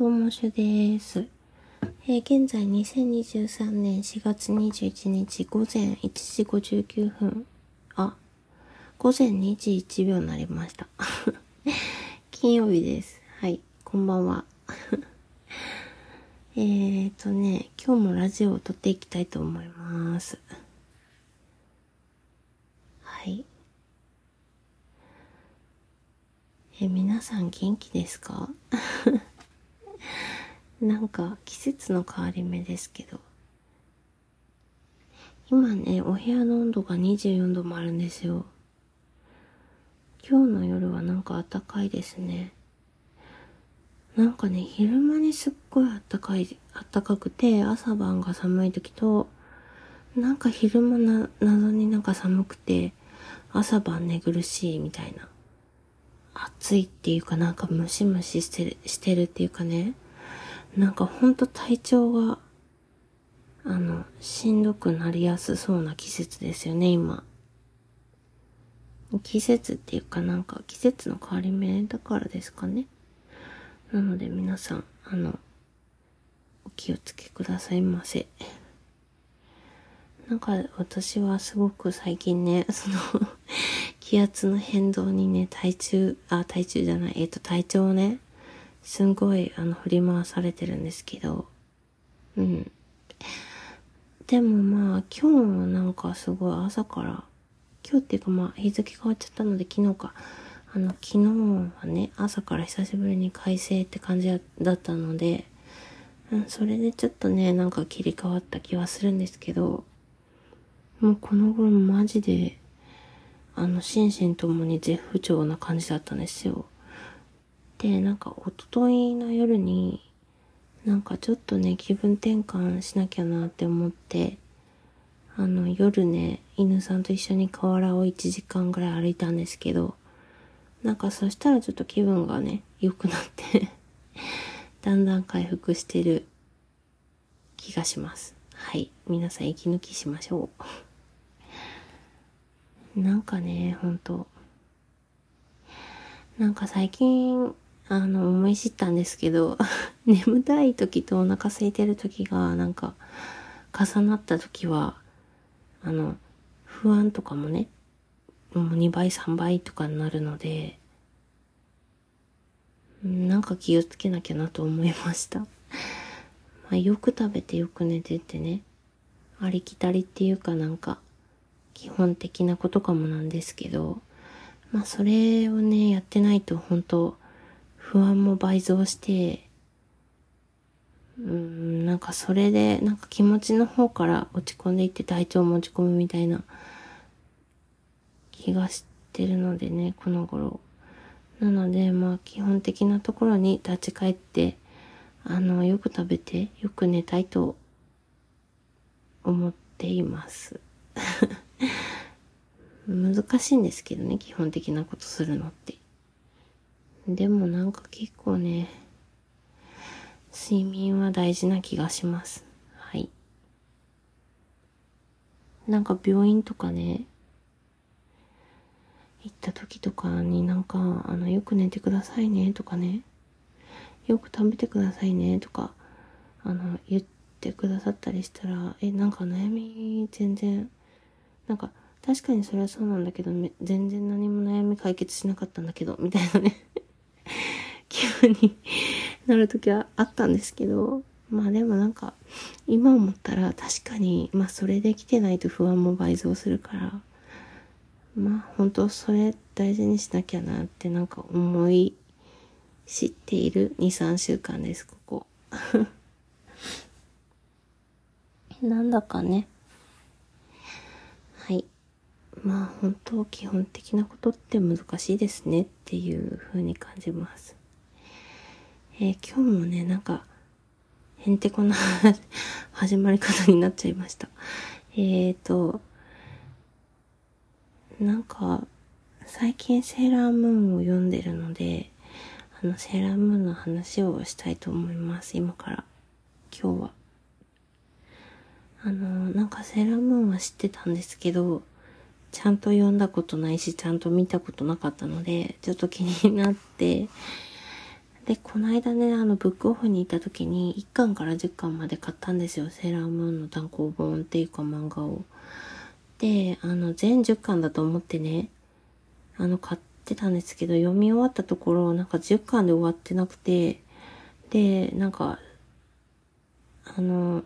どうもしゅです。えー、現在2023年4月21日午前1時59分。あ、午前2時1秒になりました。金曜日です。はい、こんばんは。えーとね、今日もラジオを撮っていきたいと思います。はい。え、皆さん元気ですか？なんか季節の変わり目ですけど。今ね、お部屋の温度が24度もあるんですよ。今日の夜はなんか暖かいですね。なんかね、昼間にすっごい暖かい、暖かくて、朝晩が寒い時と、なんか昼間な、謎になんか寒くて、朝晩寝苦しいみたいな。暑いっていうかなんかムシムシしてるしてるっていうかね、なんかほんと体調が、あの、しんどくなりやすそうな季節ですよね、今。季節っていうかなんか季節の変わり目だからですかね。なので皆さん、あの、お気をつけくださいませ。なんか私はすごく最近ね、その 気圧の変動にね、体重、あ、体重じゃない、えっ、と、体調をね、すんごい、あの、振り回されてるんですけど、うん。でもまあ、今日もなんかすごい朝から、今日っていうかまあ、日付変わっちゃったので昨日か、あの、昨日はね、朝から久しぶりに快晴って感じだったので、うん、それでちょっとね、なんか切り替わった気はするんですけど、もうこの頃マジであの、心身ともに絶不調な感じだったんですよ。で、なんか、おとといの夜に、なんかちょっとね、気分転換しなきゃなって思って、あの、夜ね、犬さんと一緒に河原を1時間ぐらい歩いたんですけど、なんかそしたらちょっと気分がね、良くなって だんだん回復してる気がします。はい。皆さん息抜きしましょうなんかね、ほんと。なんか最近、あの、思い知ったんですけど、眠たい時とお腹空いてる時が、なんか、重なった時は、あの、不安とかもね、もう2倍、3倍とかになるので、なんか気をつけなきゃなと思いました。まあ、よく食べてよく寝てってね、ありきたりっていうかなんか、基本的なことかもなんですけど、まあそれをね、やってないと本当不安も倍増して、うん、なんかそれで、なんか気持ちの方から落ち込んでいって体調持ち込むみたいな気がしてるのでね、この頃。なので、まあ基本的なところに立ち返って、あの、よく食べて、よく寝たいと思っています。難しいんですけどね、基本的なことするのって。でもなんか結構ね、睡眠は大事な気がします。はい。なんか病院とかね、行った時とかになんか、あの、よく寝てくださいねとかね、よく食べてくださいねとか、あの、言ってくださったりしたら、え、なんか悩み全然なんか、確かにそれはそうなんだけど、全然何も悩み解決しなかったんだけど、みたいなね 気分になる時はあったんですけど、まあでもなんか、今思ったら確かに、まあそれで来てないと不安も倍増するから、まあ本当それ大事にしなきゃなってなんか思い知っている2、3週間です、ここ。なんだかね、まあ本当基本的なことって難しいですねっていう風に感じます。えー、今日もね、なんか、へんてこな始まり方になっちゃいました。えーと、なんか、最近セーラームーンを読んでるので、あの、セーラームーンの話をしたいと思います、今から。今日は。あの、なんかセーラームーンは知ってたんですけど、ちゃんと読んだことないし、ちゃんと見たことなかったので、ちょっと気になって、で、この間ね、あの、ブックオフに行った時に、1巻から10巻まで買ったんですよ。セーラームーンの単行本っていうか漫画を。で、あの、全10巻だと思ってね、あの、買ってたんですけど、読み終わったところ、なんか10巻で終わってなくて、で、なんか、あの、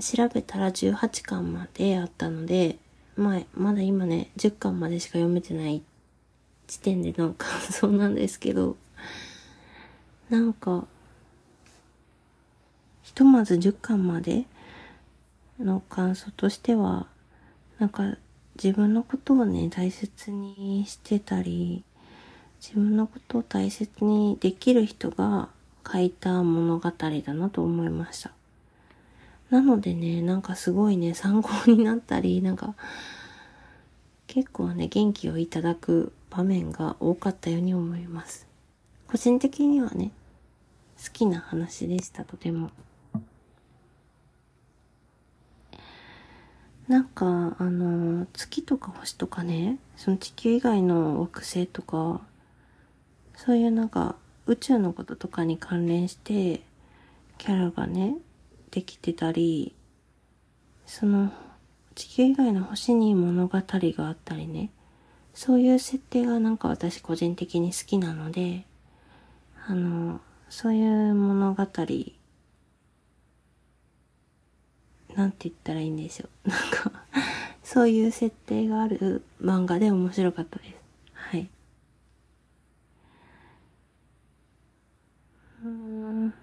調べたら18巻まであったので、まあ、まだ今ね、10巻までしか読めてない時点での感想なんですけど、なんか、ひとまず10巻までの感想としては、なんか自分のことをね、大切にしてたり、自分のことを大切にできる人が書いた物語だなと思いました。なのでね、なんかすごいね、参考になったり、なんか、結構ね、元気をいただく場面が多かったように思います。個人的にはね、好きな話でした、とても。なんか、あの、月とか星とかね、その地球以外の惑星とか、そういうなんか、宇宙のこととかに関連して、キャラがね、できてたり、その、地球以外の星に物語があったりね、そういう設定がなんか私個人的に好きなので、あの、そういう物語、なんて言ったらいいんでしょう。なんかそういう設定がある漫画で面白かったです。はい。うん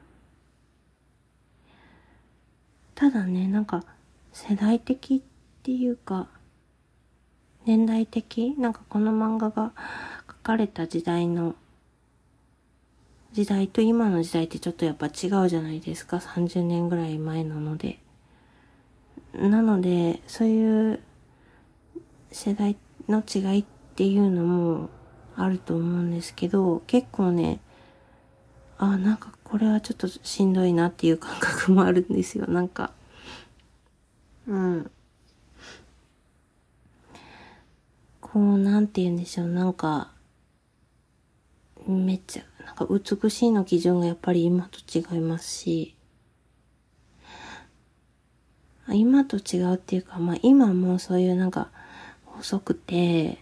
ただね、なんか世代的っていうか、年代的なんかこの漫画が書かれた時代の時代と今の時代ってちょっとやっぱ違うじゃないですか。30年ぐらい前なので。なので、そういう世代の違いっていうのもあると思うんですけど、結構ね、あ、なんかこれはちょっとしんどいなっていう感覚もあるんですよ。なんか、うん。こう、なんて言うんでしょう。なんか、めっちゃ、なんか美しいの基準がやっぱり今と違いますし、今と違うっていうか、まあ今もそういうなんか細くて、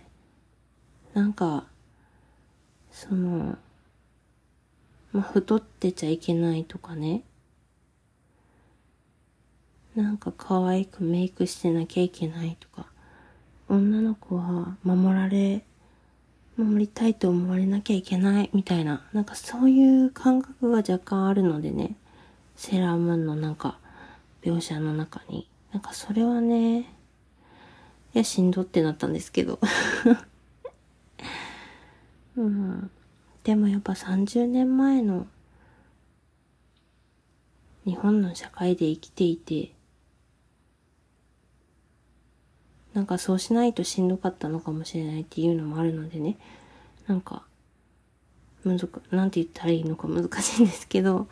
なんか、その、まあ太ってちゃいけないとかね。なんか可愛くメイクしてなきゃいけないとか、女の子は守られ守りたいと思われなきゃいけないみたいな、なんかそういう感覚が若干あるのでね、セーラームーンのなんか描写の中に。なんかそれはね、いや、しんどってなったんですけど。うん。でもやっぱ30年前の日本の社会で生きていて、なんかそうしないとしんどかったのかもしれないっていうのもあるのでね、なんか、むずく、なんて言ったらいいのか難しいんですけど、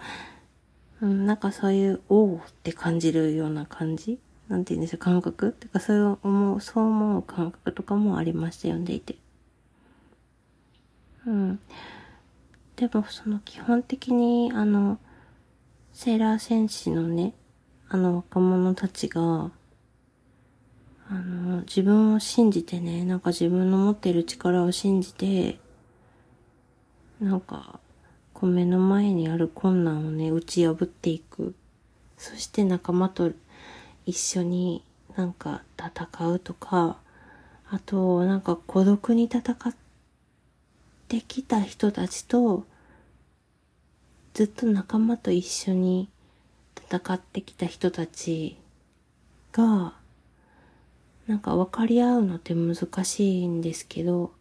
うん、なんかそういう、おおって感じるような感じ？なんて言うんでしょう、感覚？ってかそういう思う、そう思う感覚とかもありました、読んでいて。うん。でもその基本的に、あの、セーラー戦士のね、あの若者たちが、あの、自分を信じてね、なんか自分の持ってる力を信じて、なんか、こう目の前にある困難をね、打ち破っていく。そして仲間と一緒になんか戦うとか、あと、なんか孤独に戦っってきた人たちと、ずっと仲間と一緒に戦ってきた人たちが、なんか分かり合うのって難しいんですけど、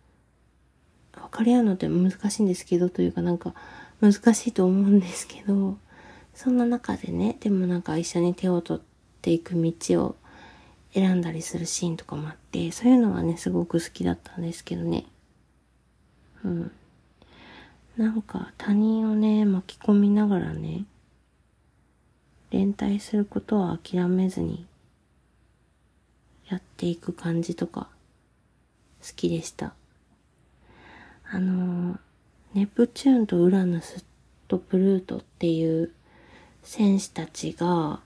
分かり合うのって難しいんですけどというかなんか難しいと思うんですけど、そんな中でね、でもなんか一緒に手を取っていく道を選んだりするシーンとかもあって、そういうのはね、すごく好きだったんですけどね。うん。なんか他人をね、巻き込みながらね、連帯することは諦めずにやっていく感じとか好きでした。あの、ネプチューンとウラヌスとプルートっていう戦士たちが、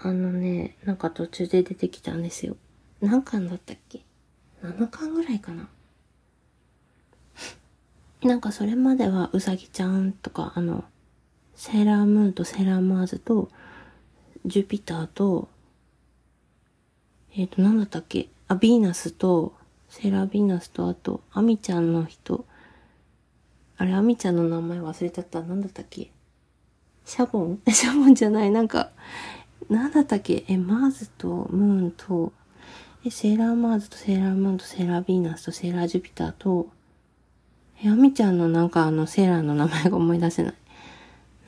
あのね、なんか途中で出てきたんですよ。何巻だったっけ ?7 巻ぐらいかな。なんかそれまではうさぎちゃんとか、あの、セーラームーンとセーラーマーズと、ジュピターと、えっ、ー、と、なんだったっけ？あ、ヴィーナスと、セーラーヴィーナスと、あと、アミちゃんの人。あれ、アミちゃんの名前忘れちゃった。なんだったっけ？シャボン？シャボンじゃない。なんか、なんだったっけ？え、マーズとムーンと、え、セーラーマーズとセーラームーンとセーラーヴィーナスとセーラージュピターと、え、アミちゃんのなんかあのセーラーの名前が思い出せない。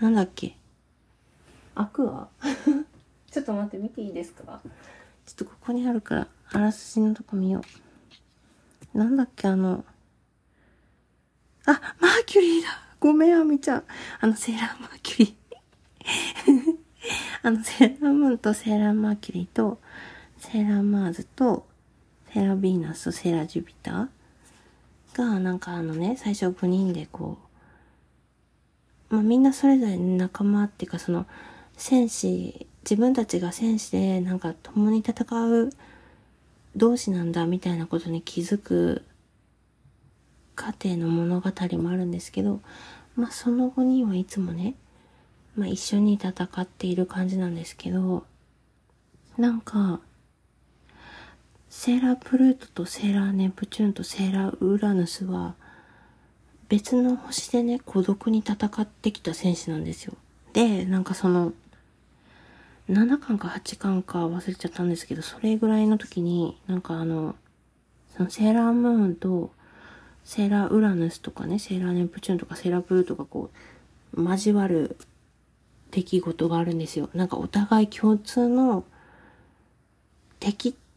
なんだっけ？アクア？ちょっと待って、見ていいですか？ちょっとここにあるから、あらすじのとこ見よう。なんだっけ、あの、あ、マーキュリーだごめん、アミちゃん。あの、セーラーマーキュリー あの、セーラームーンとセーラーマーキュリーと、セーラーマーズと、セーラーヴィーナスとセーラージュピターが、なんかあのね、最初5人でこう、まあみんなそれぞれ仲間っていうかその、戦士、自分たちが戦士でなんか共に戦う同士なんだみたいなことに気づく過程の物語もあるんですけど、まあその5人はいつもね、まあ一緒に戦っている感じなんですけど、なんか、セーラープルートとセーラーネプチューンとセーラーウラヌスは別の星でね、孤独に戦ってきた戦士なんですよ。で、なんかその、7巻か8巻か忘れちゃったんですけど、それぐらいの時に、なんかあの、そのセーラームーンとセーラーウラヌスとかね、セーラーネプチューンとかセーラープルートがこう、交わる出来事があるんですよ。なんかお互い共通の敵って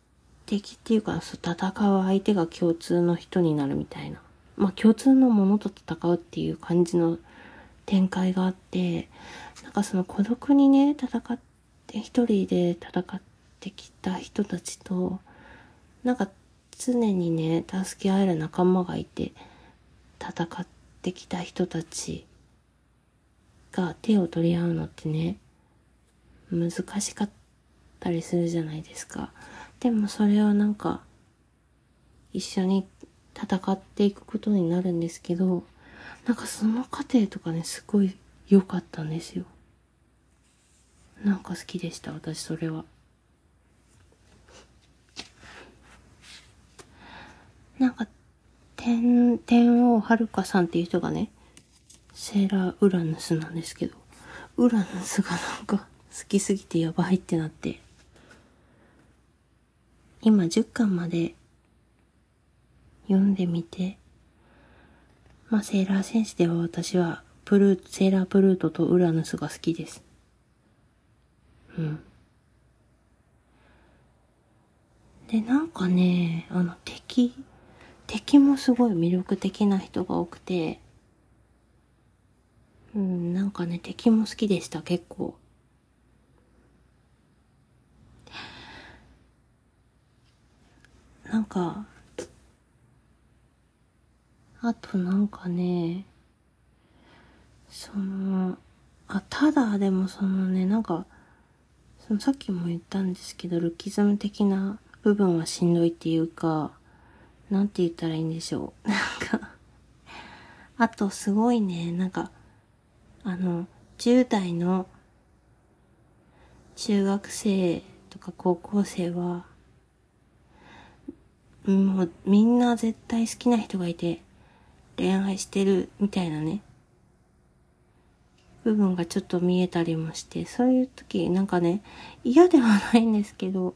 敵っていうか、戦う相手が共通の人になるみたいな。まあ共通のものと戦うっていう感じの展開があって、なんかその孤独にね、戦って、一人で戦ってきた人たちと、なんか常にね、助け合える仲間がいて、戦ってきた人たちが手を取り合うのってね、難しかったりするじゃないですか。でもそれをなんか、一緒に戦っていくことになるんですけど、なんかその過程とかね、すごい良かったんですよ。なんか好きでした、私それは。なんか、天、天王はるかさんっていう人がね、セーラーウラヌスなんですけど、ウラヌスがなんか好きすぎてやばいってなって、今10巻まで読んでみて、まあ、セーラー戦士では私は、プルー、セーラープルートとウラヌスが好きです。うん。で、なんかね、あの、敵、敵もすごい魅力的な人が多くて、うん、なんかね、敵も好きでした、結構。なんか、あとなんかね、その、あ、ただでもそのね、なんか、そのさっきも言ったんですけど、ルキズム的な部分はしんどいっていうか、なんて言ったらいいんでしょう。なんかあとすごいね、なんか、あの、10代の中学生とか高校生は、もうみんな絶対好きな人がいて恋愛してるみたいなね、部分がちょっと見えたりもして、そういう時なんかね、嫌ではないんですけど、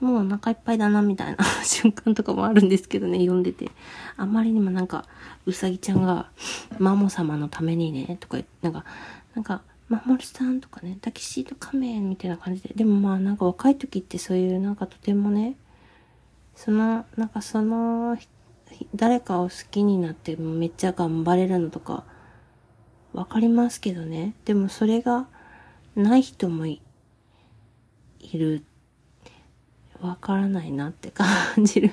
もうお腹いっぱいだなみたいな 瞬間とかもあるんですけどね、読んでて。あまりにもなんか、うさぎちゃんが、マモ様のためにね、とか、なんか、なんか、まもりさんとかね、タキシード仮面みたいな感じで。でもまあなんか若い時ってそういうなんかとてもね、その、なんかその、誰かを好きになってめっちゃ頑張れるのとか、わかりますけどね。でもそれがない人もいるわからないなって感じる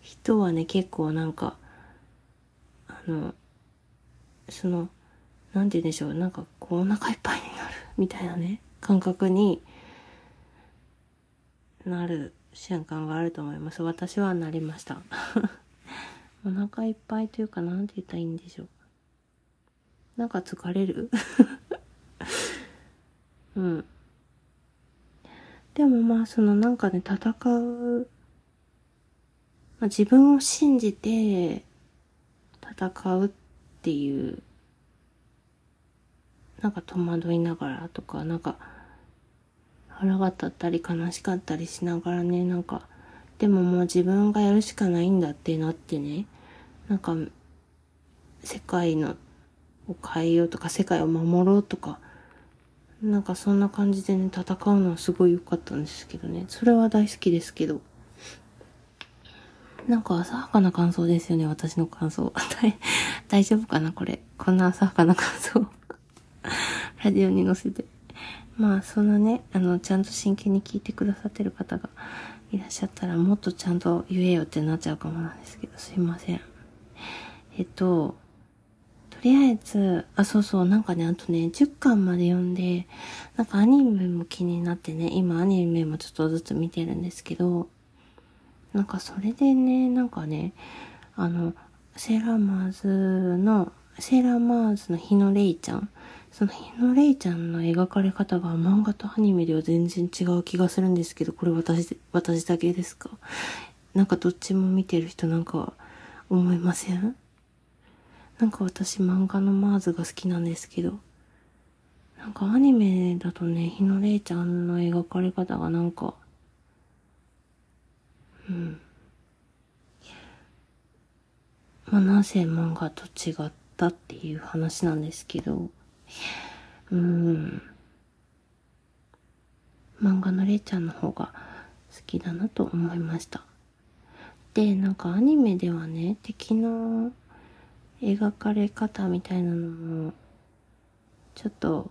人はね、結構なんか、あの、その、なんて言うんでしょう、なんかこうお腹いっぱいになるみたいなね、感覚になる瞬間があると思います。私はなりました。お腹いっぱいというか、なんて言ったらいいんでしょう。なんか疲れる？うん。でもまあ、そのなんかね、戦う、まあ、自分を信じて戦うっていうなんか戸惑いながらとか、なんか腹が立ったり悲しかったりしながらね、なんか、でももう自分がやるしかないんだってなってね、なんか、世界の、を変えようとか、世界を守ろうとか、なんかそんな感じでね、戦うのはすごい良かったんですけどね。それは大好きですけど。なんか浅はかな感想ですよね、私の感想。大丈夫かなこれ。こんな浅はかな感想。ラジオに載せて。まあ、そんなね、あの、ちゃんと真剣に聞いてくださってる方がいらっしゃったら、もっとちゃんと言えよってなっちゃうかもなんですけど、すいません。えっと、とりあえず、あ、そうそう、なんかね、あとね、10巻まで読んで、なんかアニメも気になってね、今アニメもちょっとずつ見てるんですけど、なんかそれでね、なんかね、あの、セーラーマーズの、セーラーマーズの日野レイちゃんその日野レイちゃんの描かれ方が漫画とアニメでは全然違う気がするんですけど、これ私、私だけですか？なんかどっちも見てる人なんか思いません？なんか私漫画のマーズが好きなんですけど、なんかアニメだとね、日野レイちゃんの描かれ方がなんか、うん。まあなぜ漫画と違ったっていう話なんですけど、うん。漫画のれいちゃんの方が好きだなと思いました。で、なんかアニメではね、敵の描かれ方みたいなのも、ちょっと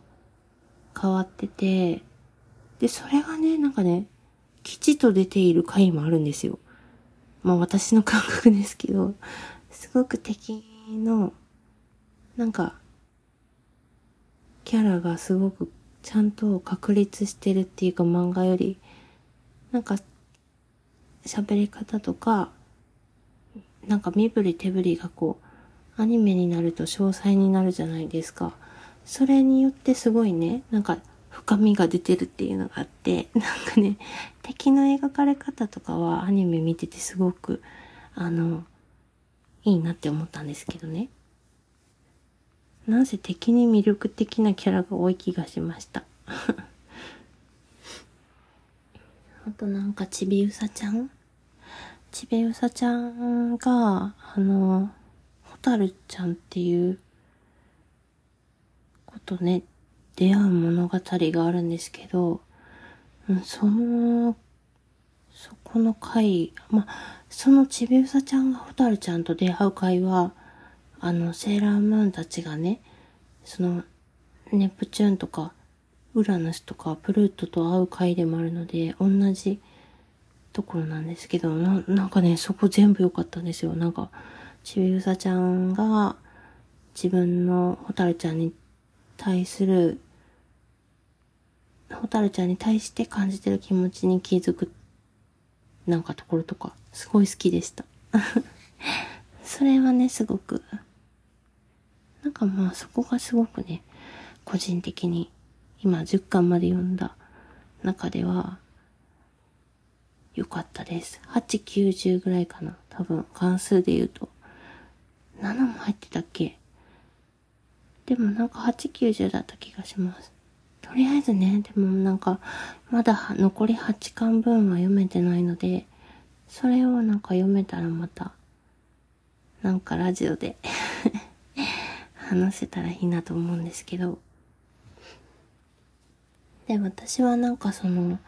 変わってて、で、それがね、なんかね、吉と出ている回もあるんですよ。まあ私の感覚ですけど、すごく敵の、なんか、キャラがすごくちゃんと確立してるっていうか漫画より、なんか、喋り方とか、なんか身振り手振りがこう、アニメになると詳細になるじゃないですか。それによってすごいね、なんか深みが出てるっていうのがあって、なんかね、敵の描かれ方とかはアニメ見ててすごく、あの、いいなって思ったんですけどね。なぜ敵に魅力的なキャラが多い気がしました。あとなんかちびうさちゃん？ちびうさちゃんが、あの、ホタルちゃんっていうことね、出会う物語があるんですけど、その、そこの回、まそのちびうさちゃんがホタルちゃんと出会う回は、あの、セーラームーンたちがね、その、ネプチューンとか、ウラヌスとか、プルートと会う回でもあるので、同じところなんですけど、ななんかね、そこ全部良かったんですよ。なんか、ちびうさちゃんが、自分のホタルちゃんに対する、ホタルちゃんに対して感じてる気持ちに気づく、なんかところとか、すごい好きでした。それはね、すごく、なんかまあそこがすごくね、個人的に今10巻まで読んだ中では良かったです。8、90ぐらいかな。多分関数で言うと。7も入ってたっけ？でもなんか8、90だった気がします。とりあえずね、でもなんか、まだ残り8巻分は読めてないので、それをなんか読めたらまたなんかラジオで話せたらいいなと思うんですけど。で、私はなんかその、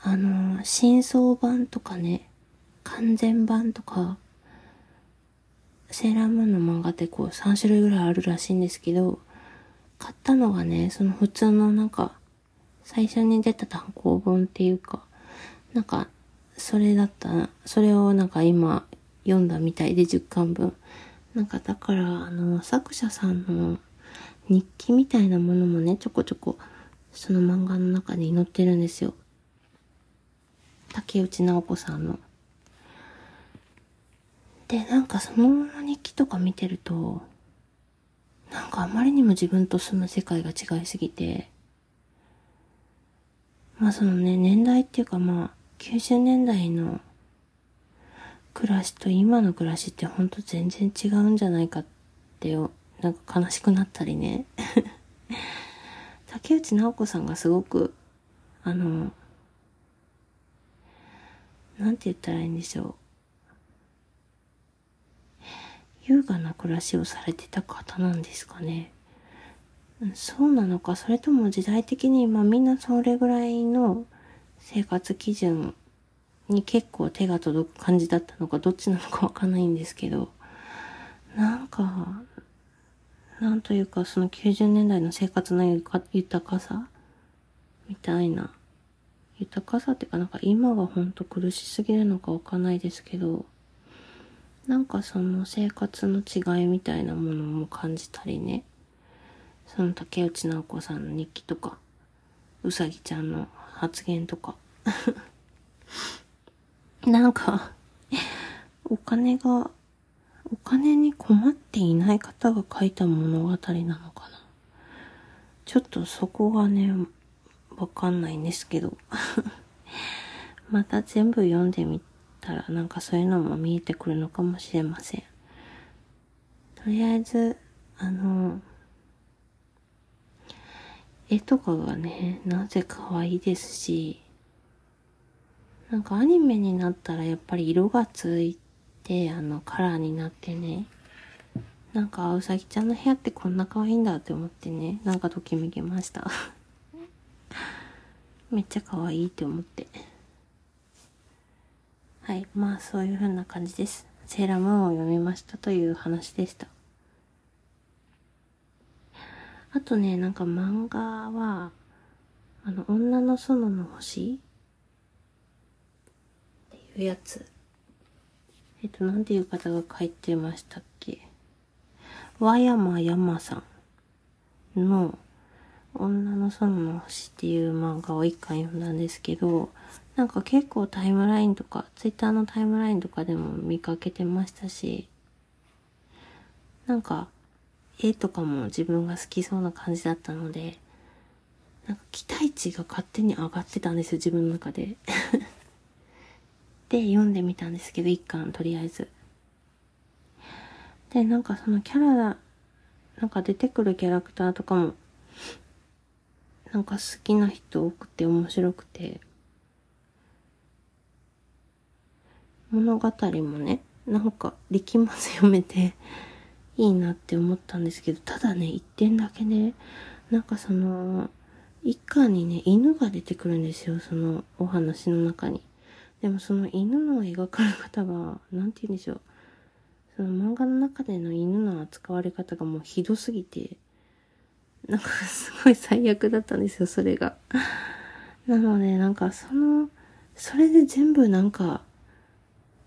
あの、真相版とかね、完全版とか、セーラームーンの漫画ってこう3種類ぐらいあるらしいんですけど、買ったのがね、その普通のなんか、最初に出た単行本っていうか、なんか、それだった、それをなんか今読んだみたいで10巻分。なんかだから、あの、作者さんの日記みたいなものもね、ちょこちょこ、その漫画の中に載ってるんですよ。竹内直子さんの。で、なんかその日記とか見てると、なんかあまりにも自分と住む世界が違いすぎて、まあそのね、年代っていうかまあ、90年代の暮らしと今の暮らしってほんと全然違うんじゃないかってよ、なんか悲しくなったりね。竹内直子さんがすごく、あの、なんて言ったらいいんでしょう。優雅な暮らしをされてた方なんですかね。そうなのか、それとも時代的に今みんなそれぐらいの生活基準に結構手が届く感じだったのか、どっちなのかわかんないんですけど、なんか、なんというかその90年代の生活の豊かさみたいな、豊かさっていうかなんか今はほんと苦しすぎるのかわかんないですけど、なんかその生活の違いみたいなものも感じたりね、その竹内直子さんの日記とか、うさぎちゃんの発言とか、なんか、お金が、お金に困っていない方が書いた物語なのかな。ちょっとそこがね、わかんないんですけど。また全部読んでみたらなんかそういうのも見えてくるのかもしれません。とりあえず、あの、絵とかがね、なぜ可愛いですし、なんかアニメになったらやっぱり色がついて、あの、カラーになってね、なんか、うさぎちゃんの部屋ってこんな可愛いんだって思ってね、なんかときめきました。めっちゃ可愛いって思って。はい。まあ、そういう風な感じです。セーラームーンを読みましたという話でした。あとね、なんか漫画は、あの、女の園の星いうやつ。えっと、なんていう方が書いてましたっけ？和山山さんの女の園の星っていう漫画を一巻読んだんですけど、なんか結構タイムラインとか、ツイッターのタイムラインとかでも見かけてましたし、なんか、絵とかも自分が好きそうな感じだったので、なんか期待値が勝手に上がってたんですよ、自分の中で。で、読んでみたんですけど、一巻、とりあえず。で、なんかそのキャラ、なんか出てくるキャラクターとかも、なんか好きな人多くて面白くて、物語もね、なんか力まず読めていいなって思ったんですけど、ただね、一点だけね、なんかその、一巻にね、犬が出てくるんですよ、そのお話の中に。でもその犬の描かれ方が、なんて言うんでしょう。その漫画の中での犬の扱われ方がもうひどすぎて、なんかすごい最悪だったんですよ、それが。なので、なんかその、それで全部なんか、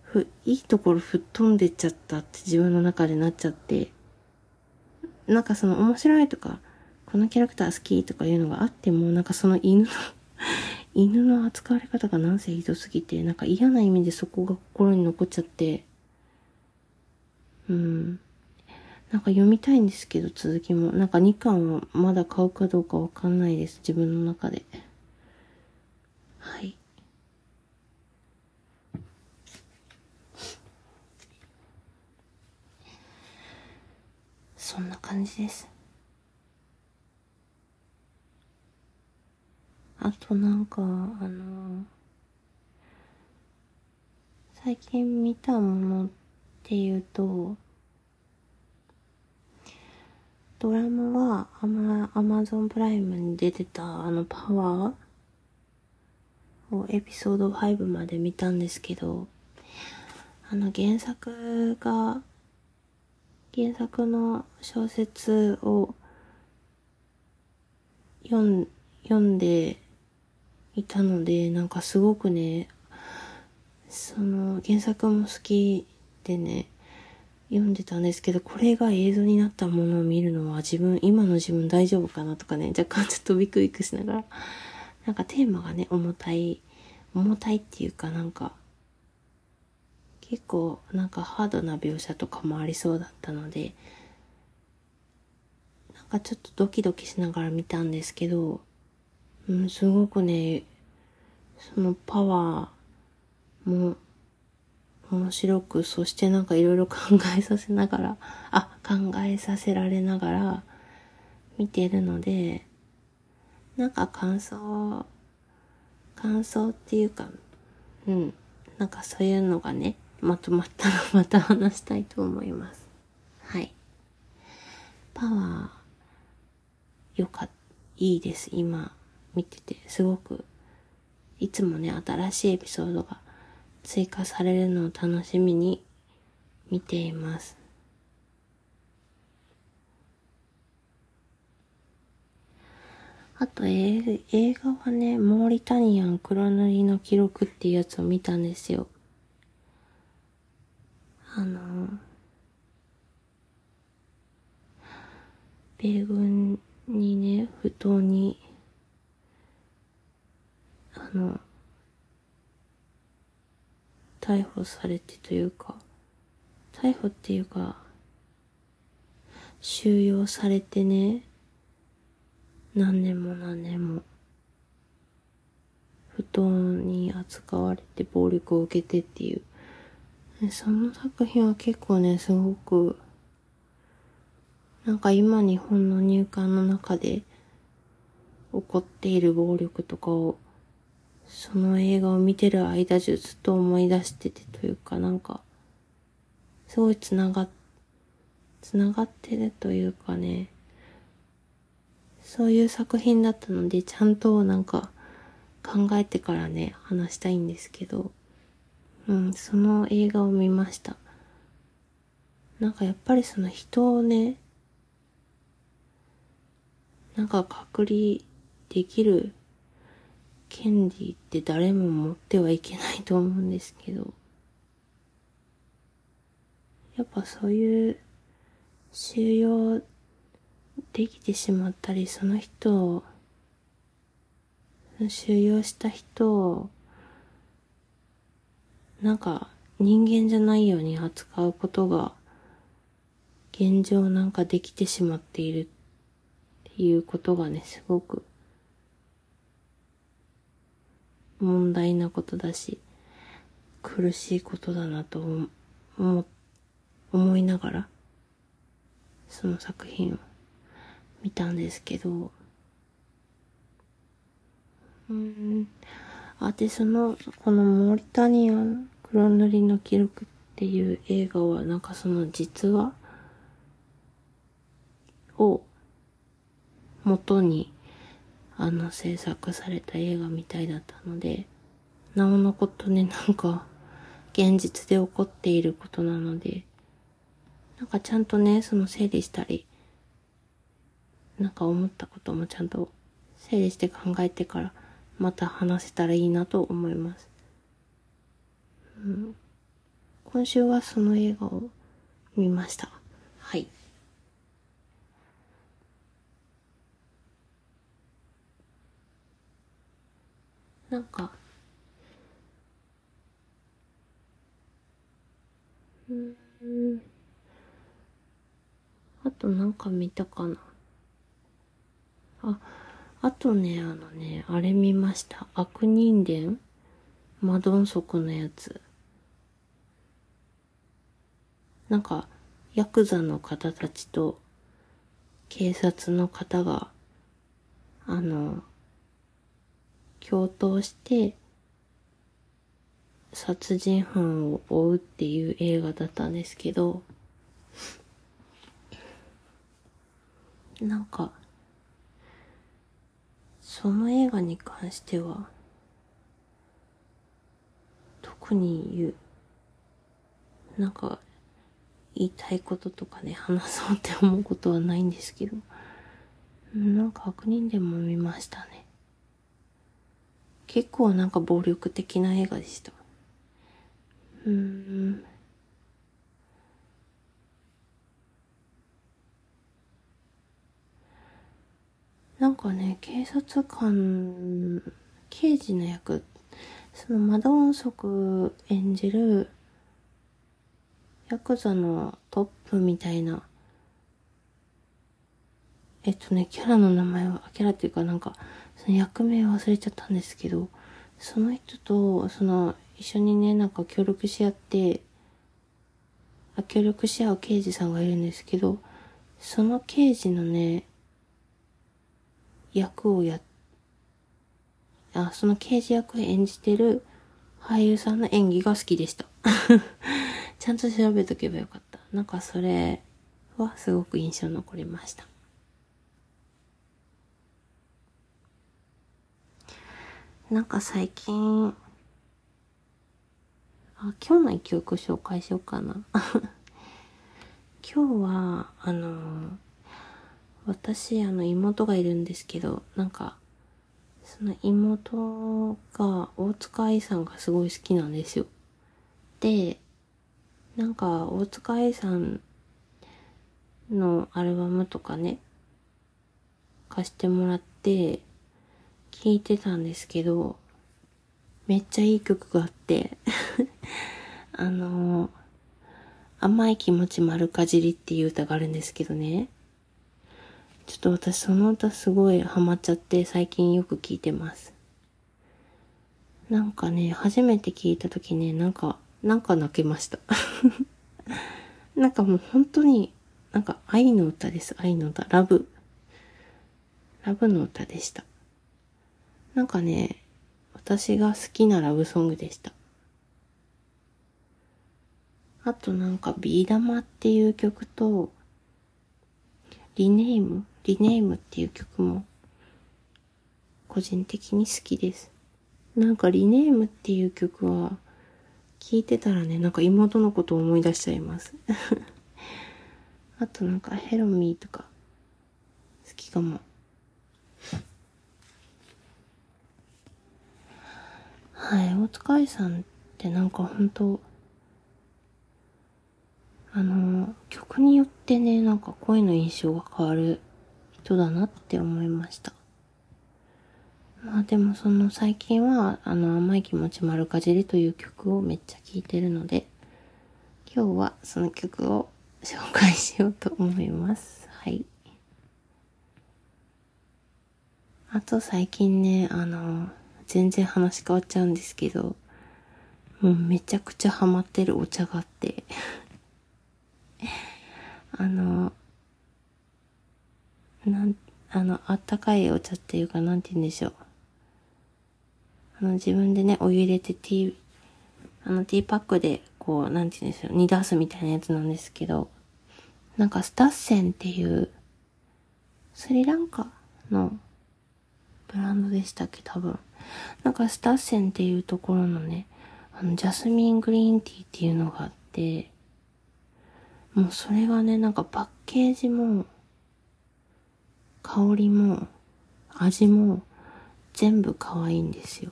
ふ、いいところ吹っ飛んでっちゃったって自分の中でなっちゃって、なんかその面白いとか、このキャラクター好きとかいうのがあっても、なんかその犬の犬の扱われ方がなんせひどすぎて、なんか嫌な意味でそこが心に残っちゃって、うん。なんか読みたいんですけど、続きも。なんか2巻はまだ買うかどうかわかんないです。自分の中で。はい。そんな感じです。あとなんか、あの最近見たものっていうと、ドラマはアマアマゾンプライムに出てたあのパワーをエピソード5まで見たんですけど、あの原作が、原作の小説を読ん読んでいたので、なんかすごくね、その原作も好きでね、読んでたんですけど、これが映像になったものを見るのは自分、今の自分大丈夫かなとかね、若干ちょっとビクビクしながら、なんかテーマがね、重たい、重たいっていうかなんか、結構なんかハードな描写とかもありそうだったので、なんかちょっとドキドキしながら見たんですけど、うん、すごくね、そのパワーも面白く、そしてなんかいろいろ考えさせながら、あ、考えさせられながら見てるので、なんか感想、感想っていうか、うん、なんかそういうのがね、まとまったら また話したいと思います。はい。パワー、よかった、いいです。今、見てて、すごく、いつもね、新しいエピソードが追加されるのを楽しみに見ています。あと映画はね、モーリタニアン黒塗りの記録っていうやつを見たんですよ。あの、米軍にね、不当に、あの、逮捕されてというか、逮捕っていうか、収容されてね、何年も何年も、不当に扱われて暴力を受けてっていう、その作品は結構ね、すごく、なんか今日本の入管の中で起こっている暴力とかをその映画を見てる間中ずっと思い出しててというかなんか、すごいつなが、つながってるというかね、そういう作品だったので、ちゃんとなんか考えてからね、話したいんですけど、うん、その映画を見ました。なんかやっぱりその人をね、なんか隔離できる権利って誰も持ってはいけないと思うんですけど、やっぱそういう収容できてしまったり、その人を、収容した人を、なんか人間じゃないように扱うことが、現状なんかできてしまっているっていうことがね、すごく問題なことだし、苦しいことだなと思、思いながら、その作品を見たんですけど、うん。あ、で、その、このモーリタニアン黒塗りの記録っていう映画は、なんかその実話を元にあの制作された映画みたいだったので、なおのことね、なんか、現実で起こっていることなので、なんかちゃんとね、その整理したり、なんか思ったこともちゃんと整理して考えてから、また話せたらいいなと思います。うん、今週はその映画を見ました。はい。なんか、うん、あとなんか見たかな。あ、あとね、あのね、あれ見ました。悪人伝マドンソクのやつ。なんか、ヤクザの方たちと警察の方が、あの、共闘して殺人犯を追うっていう映画だったんですけど、なんか、その映画に関しては、特に言う、なんか、言いたいこととかね、話そうって思うことはないんですけど、なんか悪人でも見ましたね。結構なんか暴力的な映画でした。うん。なんかね、警察官、刑事の役、そのマドンソク演じる、ヤクザのトップみたいな、えっとね、キャラの名前は、キャラっていうかなんか、その役名忘れちゃったんですけど、その人と、その、一緒にね、なんか協力し合って、あ協力し合う刑事さんがいるんですけど、その刑事のね、役をや、あ、その刑事役を演じてる俳優さんの演技が好きでした。ちゃんと調べとけばよかった。なんかそれはすごく印象残りました。なんか最近、あ、今日の一曲紹介しようかな。今日は、あの私、あの、妹がいるんですけど、なんか、その妹が、大塚愛さんがすごい好きなんですよ。で、なんか、大塚愛さんのアルバムとかね、貸してもらって、聴いてたんですけど、めっちゃいい曲があって あの甘い気持ち丸かじりっていう歌があるんですけどね。ちょっと私その歌すごいハマっちゃって最近よく聴いてます。なんかね、初めて聞いた時ね、なんか、なんか泣けました。なんかもう本当に、なんか愛の歌です。愛の歌。ラブ。ラブの歌でした。なんかね、私が好きなラブソングでした。あとなんかビー玉っていう曲と、リネーム？リネームっていう曲も個人的に好きです。なんかリネームっていう曲は聴いてたらね、なんか妹のことを思い出しちゃいます。あとなんかヘロミーとか好きかも。はい、大塚愛さんってなんか本当あの、曲によってね、なんか声の印象が変わる人だなって思いました。まあでもその最近は、あの、甘い気持ち丸かじりという曲をめっちゃ聴いてるので、今日はその曲を紹介しようと思います。はい。あと最近ね、あの、全然話変わっちゃうんですけど、もうめちゃくちゃハマってるお茶があって あの、なん、あの、あったかいお茶っていうか、なんて言うんでしょう。あの、自分でね、お湯入れてティー、あの、ティーパックで、こう、なんて言うんでしょう、煮出すみたいなやつなんですけど、なんか、スタッセンっていう、スリランカのブランドでしたっけ、多分。なんか、スタッセンっていうところのね、あの、ジャスミングリーンティーっていうのがあって、もうそれがね、なんかパッケージも、香りも、味も、全部可愛いんですよ。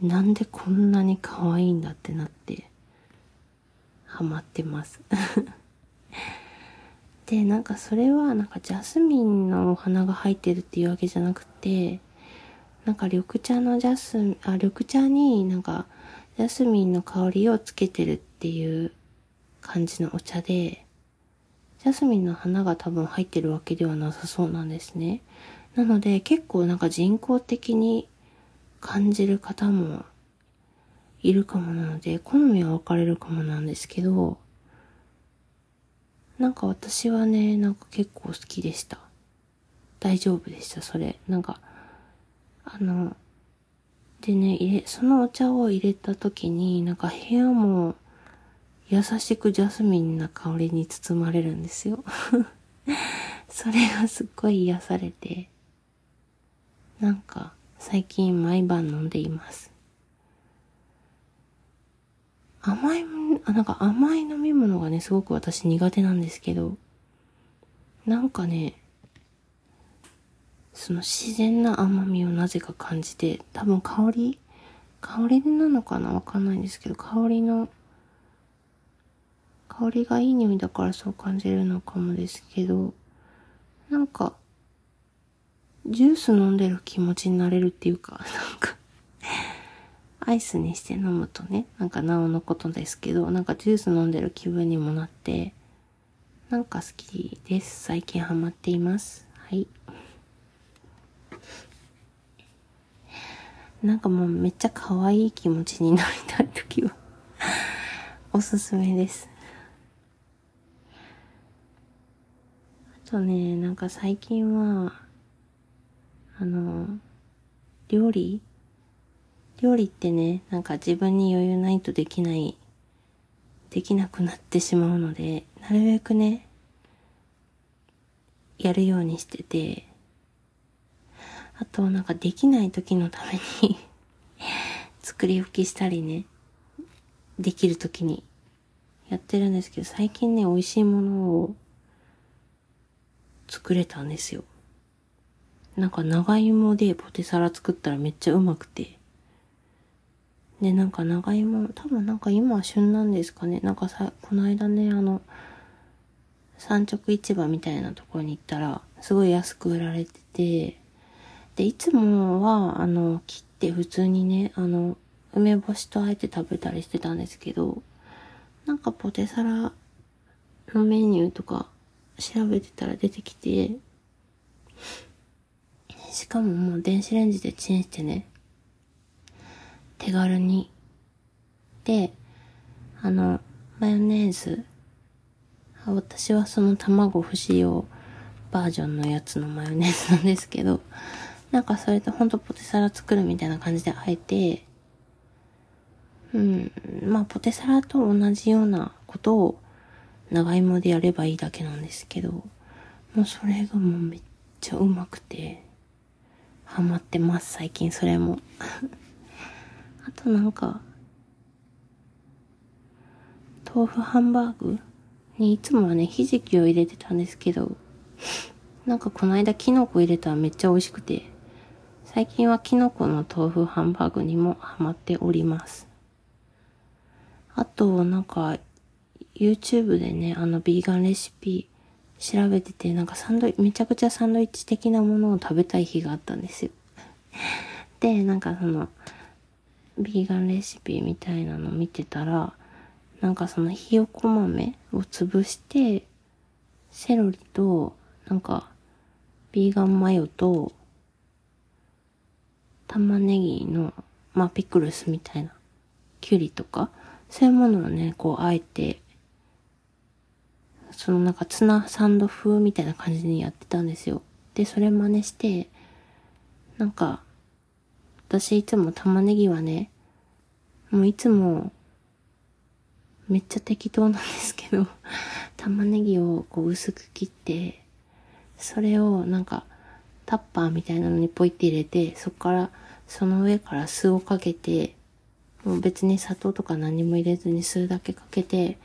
なんでこんなに可愛いんだってなって、ハマってます。で、なんかそれはなんかジャスミンのお花が入ってるっていうわけじゃなくて、なんか緑茶のジャス、あ、緑茶になんかジャスミンの香りをつけてるっていう感じのお茶で、ジャスミンの花が多分入ってるわけではなさそうなんですね。なので結構なんか人工的に感じる方もいるかもなので、好みは分かれるかもなんですけど、なんか私はね、なんか結構好きでした。大丈夫でした、それ。なんか、あの、でね、入れ、そのお茶を入れた時に、なんか部屋も優しくジャスミンな香りに包まれるんですよ それがすっごい癒されて、なんか最近毎晩飲んでいます。甘い、あ、なんか甘い飲み物がね、すごく私苦手なんですけど、なんかね、その自然な甘みをなぜか感じて、多分香り香りなのかな？わかんないんですけど、香りの香りがいい匂いだからそう感じるのかもですけど、なんか、ジュース飲んでる気持ちになれるっていうか、なんかアイスにして飲むとね、なんかなおのことですけど、なんかジュース飲んでる気分にもなって、なんか好きです。最近ハマっています。はい。なんかもうめっちゃ可愛い気持ちになりたい時は おすすめです。あとね、なんか最近は、あの、料理？料理ってね、なんか自分に余裕ないとできない、できなくなってしまうので、なるべくね、やるようにしてて、あとはなんかできない時のために 作り置きしたりね、できる時にやってるんですけど、最近ね、美味しいものを作れたんですよ。なんか長芋でポテサラ作ったらめっちゃうまくて。で、なんか長芋、多分なんか今は旬なんですかね。なんかさ、この間ね、あの、産直市場みたいなところに行ったら、すごい安く売られてて、で、いつもは、あの、切って普通にね、あの、梅干しとあえて食べたりしてたんですけど、なんかポテサラのメニューとか調べてたら出てきて、しかももう電子レンジでチンしてね、手軽に。で、あの、マヨネーズ。私はその卵不使用バージョンのやつのマヨネーズなんですけど、なんかそれとほんとポテサラ作るみたいな感じであえて、うん、まあポテサラと同じようなことを長芋でやればいいだけなんですけど、もうそれがもうめっちゃうまくて、ハマってます、最近それも。あとなんか、豆腐ハンバーグにいつもはね、ひじきを入れてたんですけど、なんかこの間キノコ入れたらめっちゃ美味しくて、最近はキノコの豆腐ハンバーグにもハマっております。あと、なんか、YouTube でね、あの、ビーガンレシピ調べてて、なんかサンドイめちゃくちゃサンドイッチ的なものを食べたい日があったんですよ。で、なんかその、ビーガンレシピみたいなの見てたら、なんかそのひよこ豆を潰して、セロリと、なんか、ビーガンマヨと、玉ねぎの、まあ、ピクルスみたいな、キュリとか、そういうものをね、こう、あえてそのなんかツナサンド風みたいな感じにやってたんですよ。で、それ真似して、なんか、私いつも玉ねぎはね、もういつも、めっちゃ適当なんですけど、玉ねぎをこう薄く切って、それをなんか、タッパーみたいなのにポイって入れて、そこからその上から酢をかけて、もう別に砂糖とか何も入れずに酢だけかけて、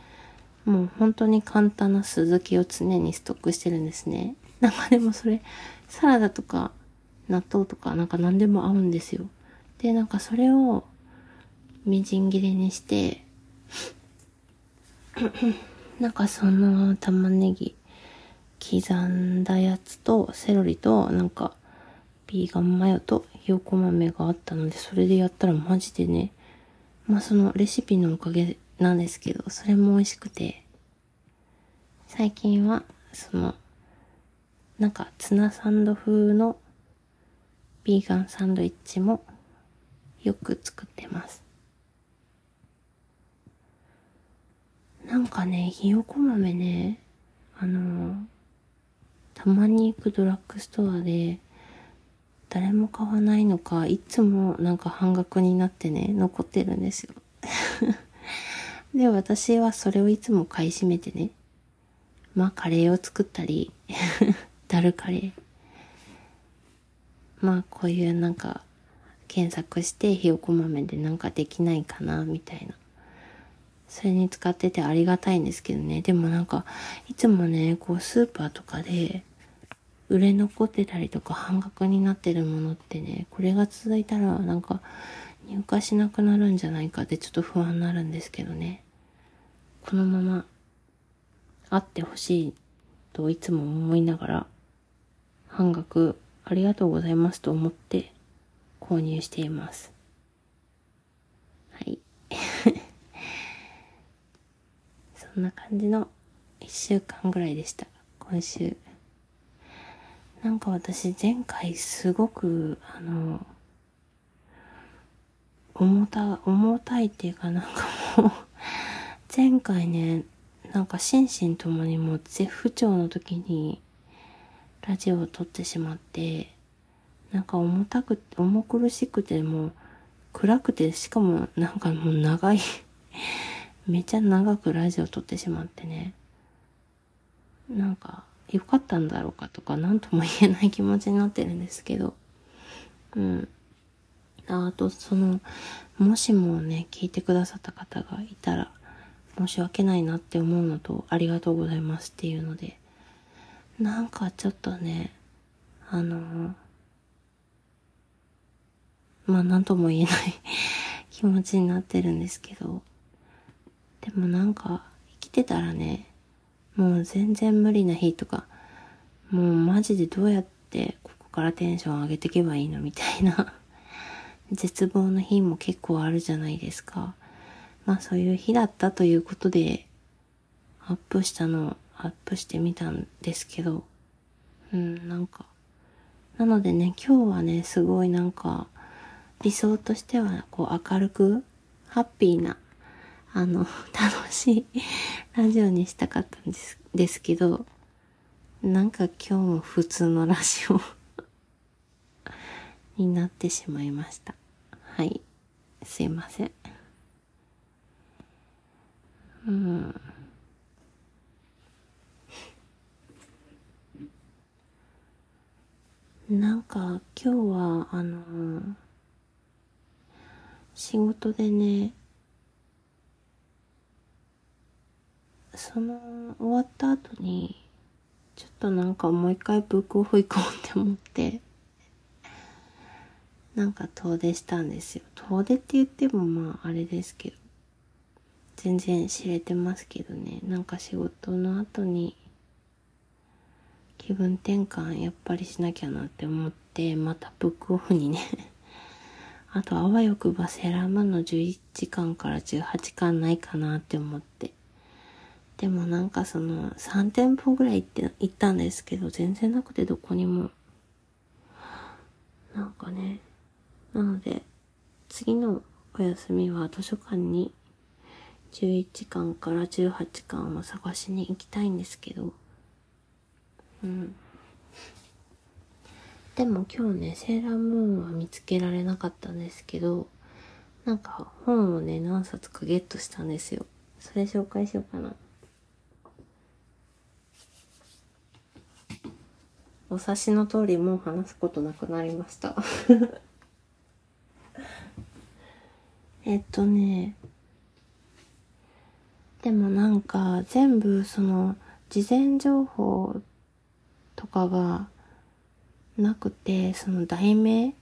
もう本当に簡単な酢漬けを常にストックしてるんですね。なんかでもそれ、サラダとか納豆とかなんか何でも合うんですよ。で、なんかそれをみじん切りにして、なんかその玉ねぎ刻んだやつとセロリとなんかビーガンマヨとひよこ豆があったのでそれでやったらマジでねまあそのレシピのおかげなんですけど、それも美味しくて、最近は、その、なんかツナサンド風のビーガンサンドイッチもよく作ってます。なんかね、ひよこ豆ね、あの、たまに行くドラッグストアで、誰も買わないのか、いつもなんか半額になってね、残ってるんですよ。で、私はそれをいつも買い占めてね。まあ、カレーを作ったり、ダルカレー。まあ、こういうなんか、検索してひよこ豆でなんかできないかな、みたいな。それに使っててありがたいんですけどね。でもなんか、いつもね、こうスーパーとかで、売れ残ってたりとか半額になってるものってね、これが続いたらなんか入荷しなくなるんじゃないかってちょっと不安になるんですけどね。このままあってほしいといつも思いながら半額ありがとうございますと思って購入しています。はい。そんな感じの一週間ぐらいでした。今週。なんか私前回すごく、あの、重た、重たいっていうかなんかもう前回ね、なんか心身ともにもう絶不調の時にラジオを撮ってしまって、なんか重たく、重苦しくてもう暗くて、しかもなんかもう長いめちゃ長くラジオ撮ってしまってね。なんか良かったんだろうかとか何とも言えない気持ちになってるんですけど。うん。あと、その、もしもね、聞いてくださった方がいたら、申し訳ないなって思うのと、ありがとうございますっていうので、なんかちょっとね、あのまあなんとも言えない 気持ちになってるんですけど、でもなんか生きてたらね、もう全然無理な日とか、もうマジでどうやってここからテンション上げていけばいいのみたいな 絶望の日も結構あるじゃないですか。まあそういう日だったということで、アップしたのをアップしてみたんですけど、うん、なんか、なのでね、今日はね、すごいなんか、理想としては、こう明るく、ハッピーな、あの、楽しいラジオにしたかったんですですけど、なんか今日も普通のラジオ になってしまいました。はい。すいません。うん。なんか今日はあのー、仕事でねその終わった後にちょっとなんかもう一回ブックオフ行こうって思ってなんか遠出したんですよ。遠出って言ってもまああれですけど全然知れてますけどね。なんか仕事の後に気分転換やっぱりしなきゃなって思ってまたブックオフにね。あとあわよくばセラームーンの11時間から18巻ないかなって思って。でもなんかその3店舗ぐらい行って行ったんですけど全然なくてどこにもなんかねなので次のお休みは図書館に11巻から18巻を探しに行きたいんですけど、うん。でも今日ね、セーラームーンは見つけられなかったんですけど、なんか本をね、何冊かゲットしたんですよ。それ紹介しようかな。お察しの通りもう話すことなくなりました えっとね、でもなんか全部その事前情報とかがなくて、その題名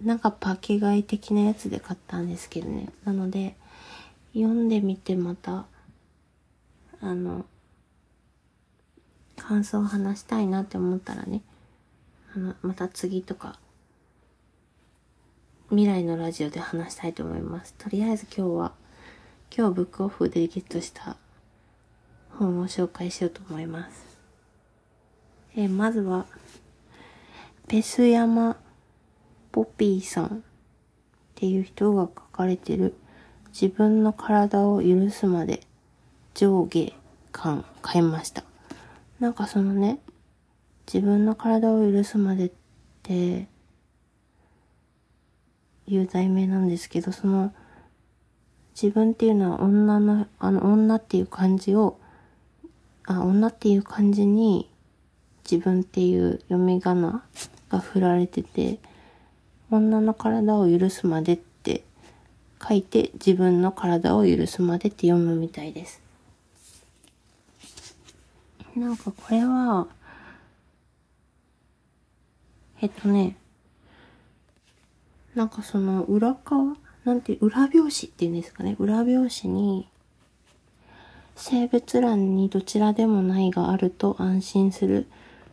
なんかパケ買い的なやつで買ったんですけどね。なので、読んでみてまた、あの、感想を話したいなって思ったらね、あの、また次とか、未来のラジオで話したいと思います。とりあえず今日は、今日ブックオフでゲットした本を紹介しようと思います。えー、まずは、ペス山ポピーさんっていう人が書かれてる自分の体を許すまで上下感買いました。なんかそのね、自分の体を許すまでっていう題名なんですけど、その自分っていうのは女の、あの、女っていう漢字を、あ、女っていう漢字に、自分っていう読み仮名が振られてて、女の体を許すまでって書いて、自分の体を許すまでって読むみたいです。なんかこれは、えっとね、なんかその裏側なんて、裏表紙っていうんですかね。裏表紙に、性別欄にどちらでもないがあると安心する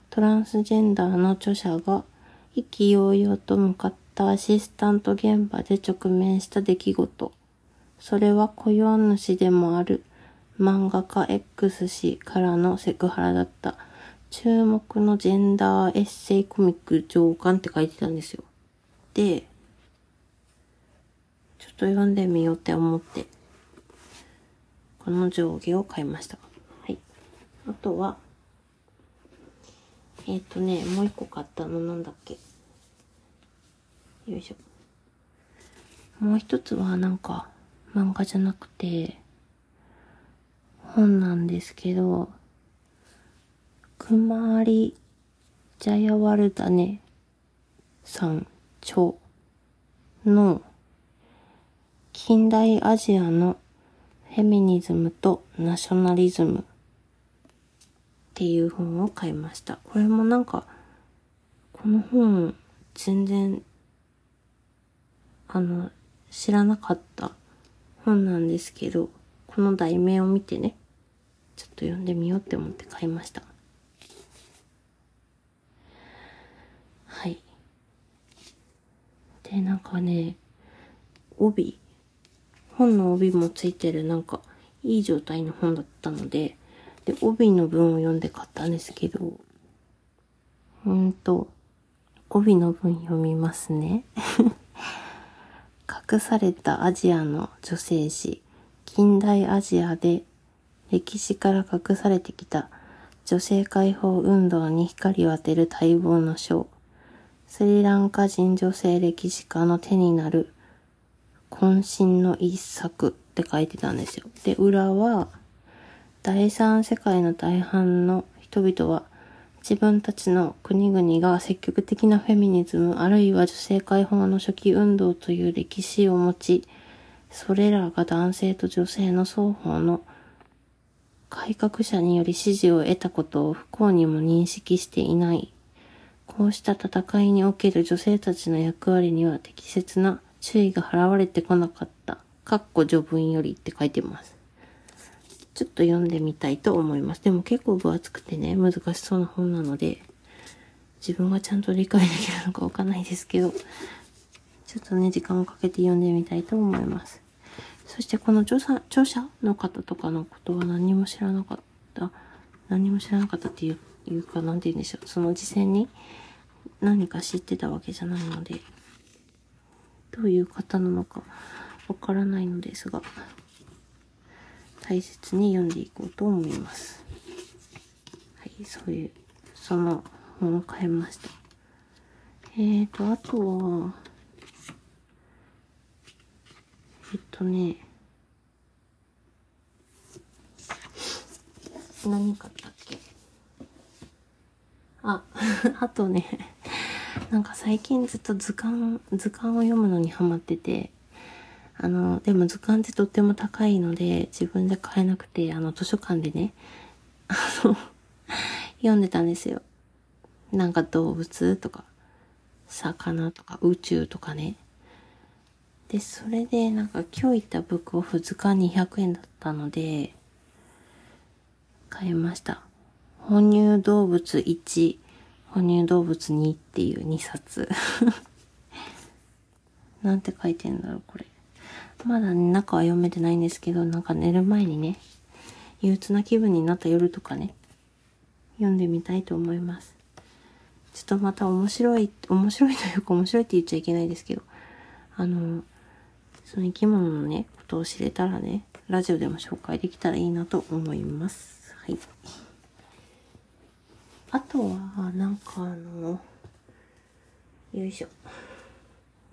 トランスジェンダーの著者が意気揚々と向かったアシスタント現場で直面した出来事。それは雇用主でもある漫画家 X 氏からのセクハラだった。注目のジェンダーエッセイコミック上巻って書いてたんですよ。で、ちょっと読んでみようって思って、この上下を買いました。はい。あとは、えっ、ー、とね、もう一個買ったのなんだっけ？よいしょ。もう一つはなんか、漫画じゃなくて、本なんですけど、くまりジャヤワルダネさん著の近代アジアのフェミニズムとナショナリズムっていう本を買いました。これもなんか、この本、全然、あの、知らなかった本なんですけど、この題名を見てね、ちょっと読んでみようって思って買いました。はい。で、なんかね、帯、本の帯もついてるなんか、いい状態の本だったので、で、帯の文を読んで買ったんですけど、うんと、帯の文読みますね。隠されたアジアの女性誌、近代アジアで歴史から隠されてきた女性解放運動に光を当てる待望の章。スリランカ人女性歴史家の手になる渾身の一作って書いてたんですよ。で、裏は、第三世界の大半の人々は自分たちの国々が積極的なフェミニズムあるいは女性解放の初期運動という歴史を持ち、それらが男性と女性の双方の改革者により支持を得たことを不幸にも認識していない。こうした戦いにおける女性たちの役割には適切な注意が払われてこなかった。かっこ序文よりって書いてます。ちょっと読んでみたいと思います。でも結構分厚くてね、難しそうな本なので、自分がちゃんと理解できるのかわかんないですけど、ちょっとね、時間をかけて読んでみたいと思います。そしてこの著者著者の方とかのことは何も知らなかった、何も知らなかったっていういうか、なんて言うんでしょう。その事前に何か知ってたわけじゃないので、どういう方なのかわからないのですが、大切に読んでいこうと思います。はい、そういう、その本を変えました。えーと、あとは、えっとね、何買ったっけ？あ、あとね、なんか最近ずっと図鑑、図鑑を読むのにハマってて、あの、でも図鑑ってとっても高いので、自分で買えなくて、あの、図書館でね、あの、読んでたんですよ。なんか動物とか、魚とか宇宙とかね。で、それでなんか今日行ったブックオフ図鑑200円だったので、買いました。哺乳動物1、哺乳動物2っていう2冊。なんて書いてんだろう、これ。まだ、ね、中は読めてないんですけど、なんか寝る前にね、憂鬱な気分になった夜とかね、読んでみたいと思います。ちょっとまた面白い、面白いというか面白いって言っちゃいけないですけど、あの、その生き物のね、ことを知れたらね、ラジオでも紹介できたらいいなと思います。はい。あとは、なんかあの、よいしょ。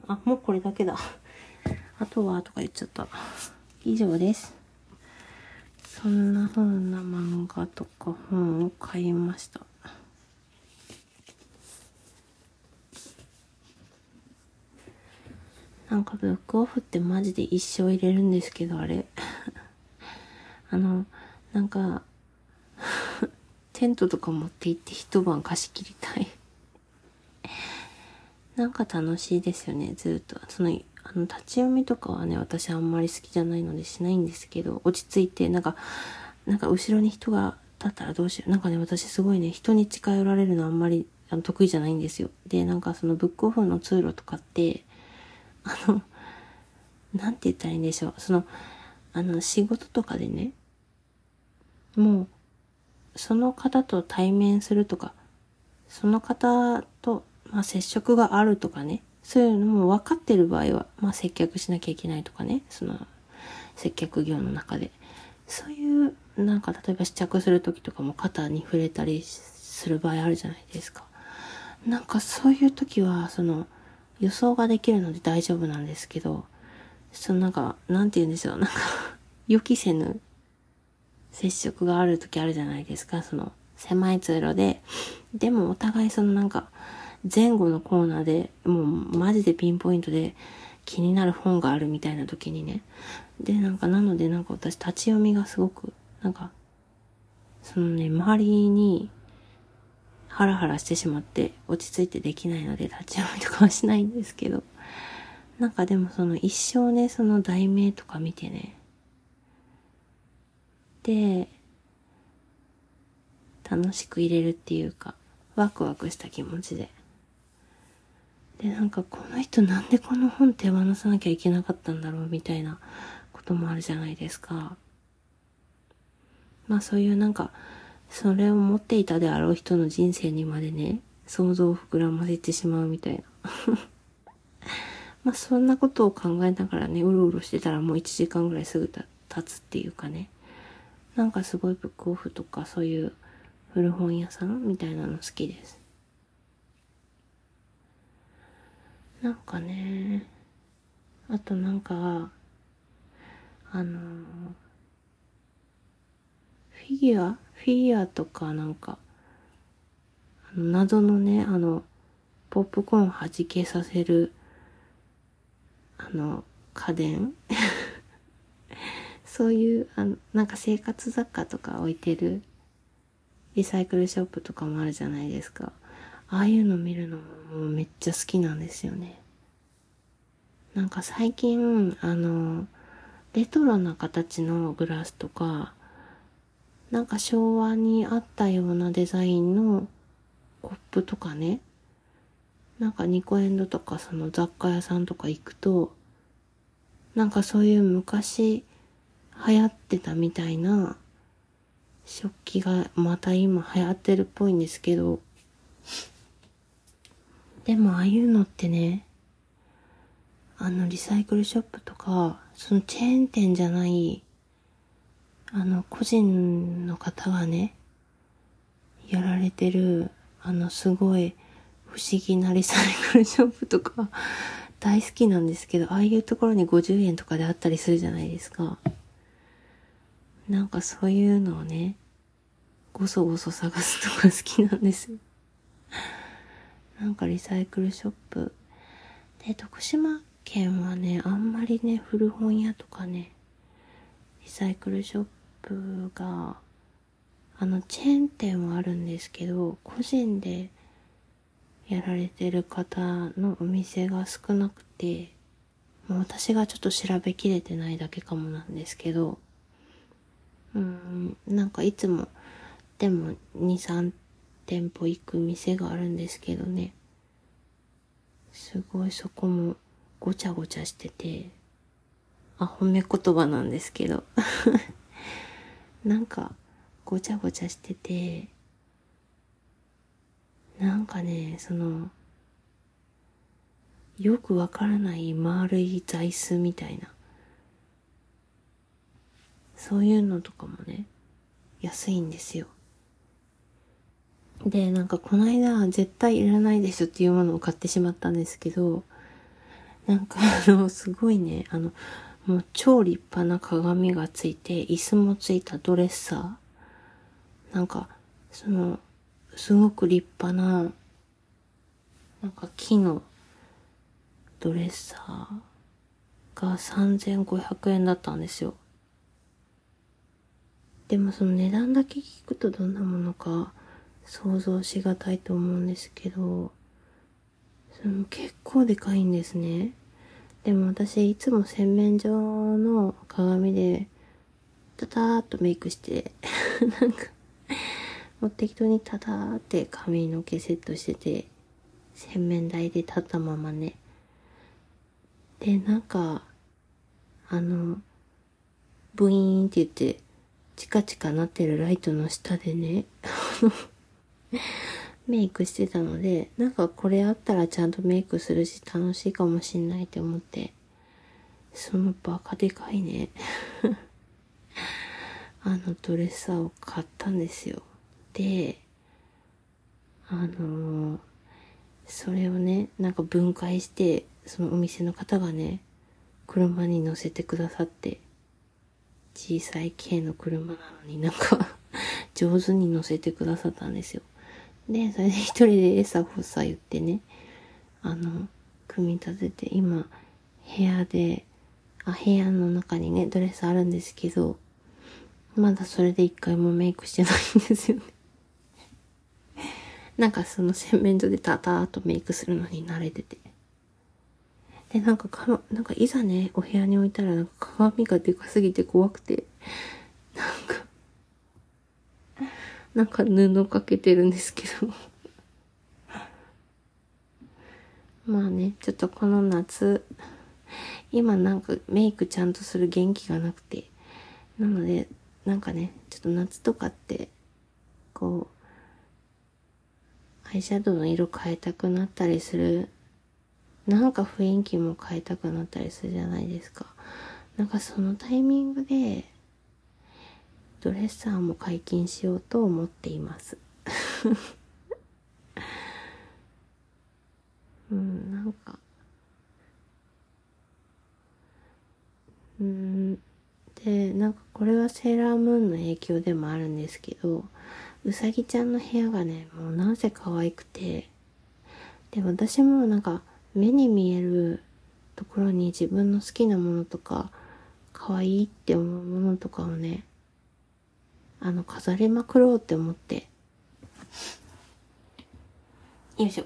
あ、もうこれだけだ。あとは、とか言っちゃった。以上です。そんな風な漫画とか本を買いました。なんかブックオフってマジで一生入れるんですけど、あれ。あの、なんかテントとか持って行って一晩貸し切りたい なんか楽しいですよね、ずっと。その、あの、立ち読みとかはね、私あんまり好きじゃないのでしないんですけど、落ち着いて、なんか、なんか後ろに人が立ったらどうしよう。なんかね、私すごいね、人に近寄られるのあんまりあの得意じゃないんですよ。で、なんかそのブックオフの通路とかって、あの、なんて言ったらいいんでしょう。その、あの、仕事とかでね、もう、その方と対面するとか、その方と、まあ、接触があるとかね、そういうのも分かってる場合は、まあ、接客しなきゃいけないとかね、その、接客業の中で。そういう、なんか、例えば試着するときとかも肩に触れたりする場合あるじゃないですか。なんかそういう時は、その、予想ができるので大丈夫なんですけど、そのなんか、なんて言うんでしょう、なんか予期せぬ接触がある時あるじゃないですか、その、狭い通路で。でもお互いそのなんか、前後のコーナーでもうマジでピンポイントで気になる本があるみたいな時にね。で、なんかなのでなんか私立ち読みがすごく、なんか、そのね、周りにハラハラしてしまって落ち着いてできないので立ち読みとかはしないんですけど。なんかでもその一生ね、その題名とか見てね。で、楽しく入れるっていうか、ワクワクした気持ちで。で、なんかこの人なんでこの本手放さなきゃいけなかったんだろうみたいなこともあるじゃないですか。まあそういうなんか、それを持っていたであろう人の人生にまでね、想像を膨らませてしまうみたいな。まあそんなことを考えながらね、うろうろしてたらもう1時間ぐらいすぐた経つっていうかね。なんかすごいブックオフとかそういう古本屋さんみたいなの好きです。なんかね、あとなんか、あのフィギュアフィギュアとかなんか、謎のね、あの、ポップコーン弾けさせる、あの、家電 そういう、あの、なんか生活雑貨とか置いてるリサイクルショップとかもあるじゃないですか。ああいうの見るのもめっちゃ好きなんですよね。なんか最近、あの、レトロな形のグラスとか、なんか昭和にあったようなデザインのコップとかね、なんかニコエンドとかその雑貨屋さんとか行くと、なんかそういう昔流行ってたみたいな食器がまた今流行ってるっぽいんですけど、でもああいうのってね、あのリサイクルショップとか、そのチェーン店じゃないあの、個人の方がね、やられてる、あの、すごい不思議なリサイクルショップとか、大好きなんですけど、ああいうところに50円とかであったりするじゃないですか。なんかそういうのをね、ごそごそ探すのが好きなんです。なんかリサイクルショップ。で、徳島県はね、あんまりね、古本屋とかね、リサイクルショップが、あの、チェーン店はあるんですけど、個人でやられてる方のお店が少なくて、私がちょっと調べきれてないだけかもなんですけど、うん、なんかいつも、でも2、3店舗行く店があるんですけどね、すごいそこもごちゃごちゃしてて、あ、褒め言葉なんですけど。なんかごちゃごちゃしてて、なんかね、その、よくわからない丸い座椅子みたいな。そういうのとかもね、安いんですよ。で、なんかこの間絶対いらないでしょっていうものを買ってしまったんですけど、なんかあの、すごいね、あの、もう超立派な鏡がついて、椅子もついたドレッサー。なんか、その、すごく立派な、なんか木のドレッサーが3500円だったんですよ。でもその値段だけ聞くとどんなものか想像しがたいと思うんですけど、その結構でかいんですね。でも私いつも洗面所の鏡で、タターっとメイクして、なんか、もう適当にただーって髪の毛セットしてて、洗面台で立ったままね。で、なんか、あの、ブイーンって言って、チカチカなってるライトの下でね、メイクしてたので、なんかこれあったらちゃんとメイクするし楽しいかもしんないって思って、そのバカでかいね。あのドレッサーを買ったんですよ。で、あのー、それをね、なんか分解して、そのお店の方がね、車に乗せてくださって、小さい系の車なのになんか 上手に乗せてくださったんですよ。で、それで一人で餌ほさ言ってね、あの、組み立てて、今、部屋で、あ、部屋の中にね、ドレスあるんですけど、まだそれで一回もメイクしてないんですよね なんかその洗面所でタターっとメイクするのに慣れてて。で、なんかか、なんかいざね、お部屋に置いたらなんか鏡がでかすぎて怖くて、なんか布かけてるんですけど。まあね、ちょっとこの夏、今なんかメイクちゃんとする元気がなくて、なので、なんかね、ちょっと夏とかって、こう、アイシャドウの色変えたくなったりする、なんか雰囲気も変えたくなったりするじゃないですか。なんかそのタイミングで、ドレッサーも解禁しようと思っています。うん、なんか、うん、で、なんかこれはセーラームーンの影響でもあるんですけど、うさぎちゃんの部屋がね、もうなんせ可愛くて、で、私もなんか目に見えるところに自分の好きなものとか、可愛いって思うものとかをね、あの、飾りまくろうって思って、よいしょ。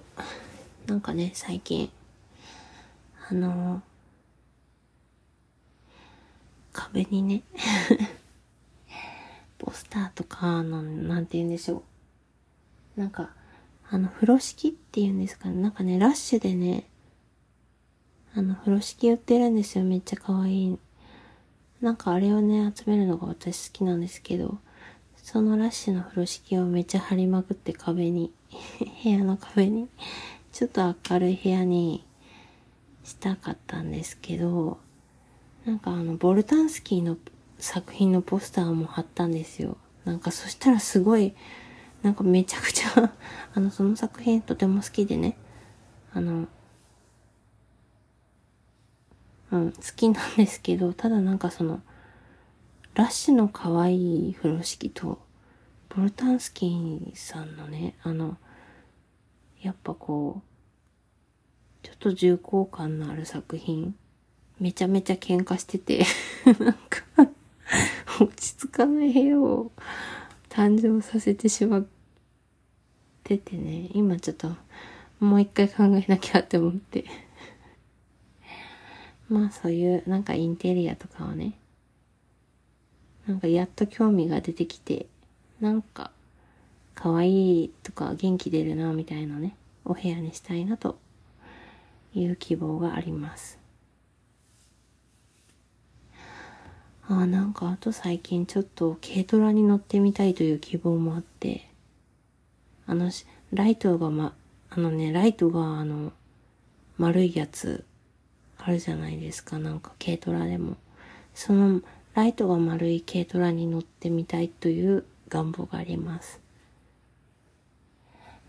なんかね、最近、あの壁にね ポスターとかあの、なんて言うんでしょう。なんか、あの、風呂敷って言うんですかね。なんかね、ラッシュでね、あの、風呂敷売ってるんですよ。めっちゃ可愛い。なんかあれをね、集めるのが私好きなんですけど、そのラッシュの風呂敷をめっちゃ貼りまくって壁に、部屋の壁に、ちょっと明るい部屋にしたかったんですけど、なんかあの、ボルタンスキーの作品のポスターも貼ったんですよ。なんかそしたらすごい、なんかめちゃくちゃ あの、その作品とても好きでね、あの、うん、好きなんですけど、ただなんかその、ラッシュの可愛い風呂敷と、ボルタンスキーさんのね、あの、やっぱこう、ちょっと重厚感のある作品めちゃめちゃ喧嘩してて なんか落ち着かない部屋を誕生させてしまっててね、今ちょっともう一回考えなきゃって思って。まあそういうなんかインテリアとかをね、なんかやっと興味が出てきて、なんか可愛いとか元気出るなみたいなね、お部屋にしたいなという希望があります。ああ、なんかあと最近ちょっと軽トラに乗ってみたいという希望もあって、あの、ライトがま、あのね、ライトがあの、丸いやつ、あるじゃないですか、なんか軽トラでも。その、ライトが丸い軽トラに乗ってみたいという願望があります。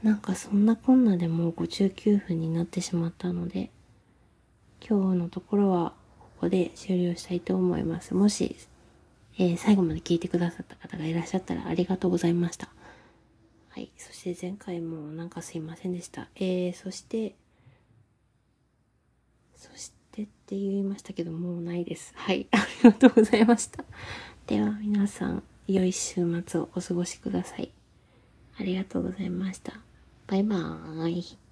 なんかそんなこんなでもう59分になってしまったので、今日のところはここで終了したいと思います。もし、えー、最後まで聞いてくださった方がいらっしゃったらありがとうございました。はい。そして前回もなんかすいませんでした。えー、そして、そしてって言いましたけど、もうないです。はい。ありがとうございました。では皆さん、良い週末をお過ごしください。ありがとうございました。バイバーイ。